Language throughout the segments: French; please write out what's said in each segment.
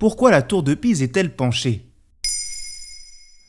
Pourquoi la tour de Pise est-elle penchée?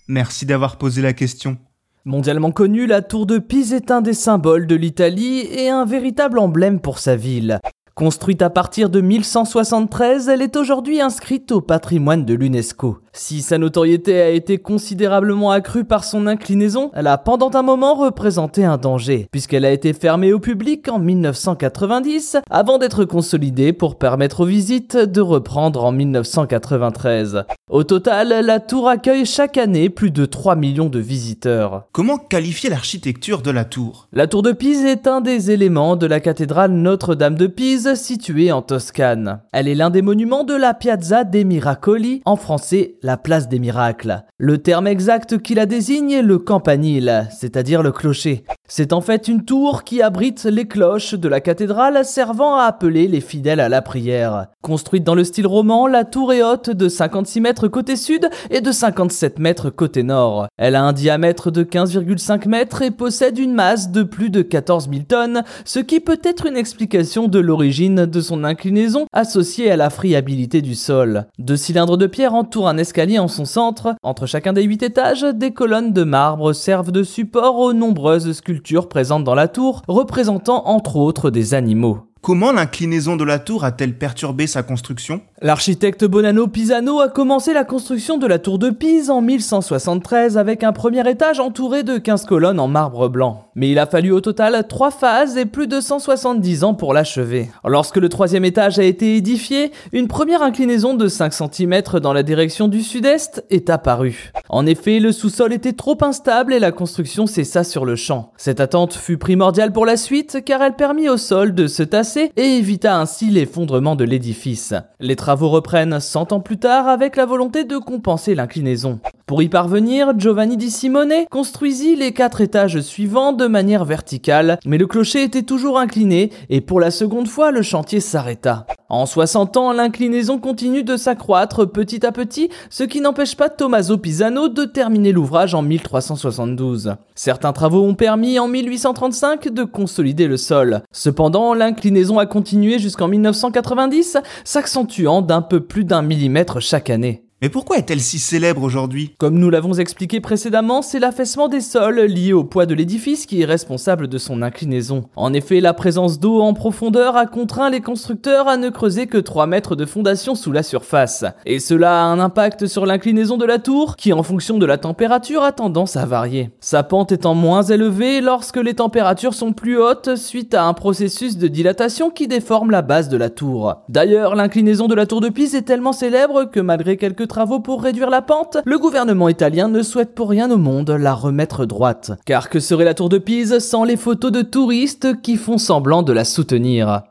Merci d'avoir posé la question. Mondialement connue, la tour de Pise est un des symboles de l'Italie et un véritable emblème pour sa ville. Construite à partir de 1173, elle est aujourd'hui inscrite au patrimoine de l'UNESCO. Si sa notoriété a été considérablement accrue par son inclinaison, elle a pendant un moment représenté un danger, puisqu'elle a été fermée au public en 1990, avant d'être consolidée pour permettre aux visites de reprendre en 1993. Au total, la tour accueille chaque année plus de 3 millions de visiteurs. Comment qualifier l'architecture de la tour? La tour de Pise est un des éléments de la cathédrale Notre-Dame de Pise située en Toscane. Elle est l'un des monuments de la Piazza dei Miracoli, en français la place des miracles. Le terme exact qui la désigne est le campanile, c'est-à-dire le clocher. C'est en fait une tour qui abrite les cloches de la cathédrale servant à appeler les fidèles à la prière. Construite dans le style roman, la tour est haute de 56 mètres côté sud et de 57 mètres côté nord. Elle a un diamètre de 15,5 mètres et possède une masse de plus de 14 000 tonnes, ce qui peut être une explication de l'origine de son inclinaison associée à la friabilité du sol. Deux cylindres de pierre entourent un escalier en son centre. Entre chacun des huit étages, des colonnes de marbre servent de support aux nombreuses sculptures présente dans la tour, représentant entre autres des animaux. Comment l'inclinaison de la tour a-t-elle perturbé sa construction? L'architecte Bonanno Pisano a commencé la construction de la tour de Pise en 1173 avec un premier étage entouré de 15 colonnes en marbre blanc. Mais il a fallu au total 3 phases et plus de 170 ans pour l'achever. Lorsque le troisième étage a été édifié, une première inclinaison de 5 cm dans la direction du sud-est est apparue. En effet, le sous-sol était trop instable et la construction cessa sur le champ. Cette attente fut primordiale pour la suite car elle permit au sol de se tasser et évita ainsi l'effondrement de l'édifice. Les travaux reprennent 100 ans plus tard avec la volonté de compenser l'inclinaison. Pour y parvenir, Giovanni di Simone construisit les quatre étages suivants de manière verticale, mais le clocher était toujours incliné et pour la seconde fois le chantier s'arrêta. En 60 ans, l'inclinaison continue de s'accroître petit à petit, ce qui n'empêche pas Tommaso Pisano de terminer l'ouvrage en 1372. Certains travaux ont permis en 1835 de consolider le sol. Cependant, l'inclinaison a continué jusqu'en 1990, s'accentuant d'un peu plus d'un millimètre chaque année. Mais pourquoi est-elle si célèbre aujourd'hui? Comme nous l'avons expliqué précédemment, c'est l'affaissement des sols lié au poids de l'édifice qui est responsable de son inclinaison. En effet, la présence d'eau en profondeur a contraint les constructeurs à ne creuser que 3 mètres de fondation sous la surface. Et cela a un impact sur l'inclinaison de la tour, qui en fonction de la température a tendance à varier. Sa pente étant moins élevée lorsque les températures sont plus hautes suite à un processus de dilatation qui déforme la base de la tour. D'ailleurs, l'inclinaison de la tour de Pise est tellement célèbre que malgré quelques travaux pour réduire la pente, le gouvernement italien ne souhaite pour rien au monde la remettre droite. Car que serait la tour de Pise sans les photos de touristes qui font semblant de la soutenir?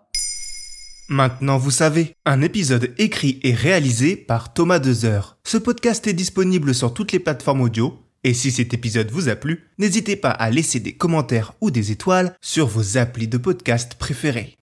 Maintenant vous savez, un épisode écrit et réalisé par Thomas Dezer. Ce podcast est disponible sur toutes les plateformes audio, et si cet épisode vous a plu, n'hésitez pas à laisser des commentaires ou des étoiles sur vos applis de podcast préférés.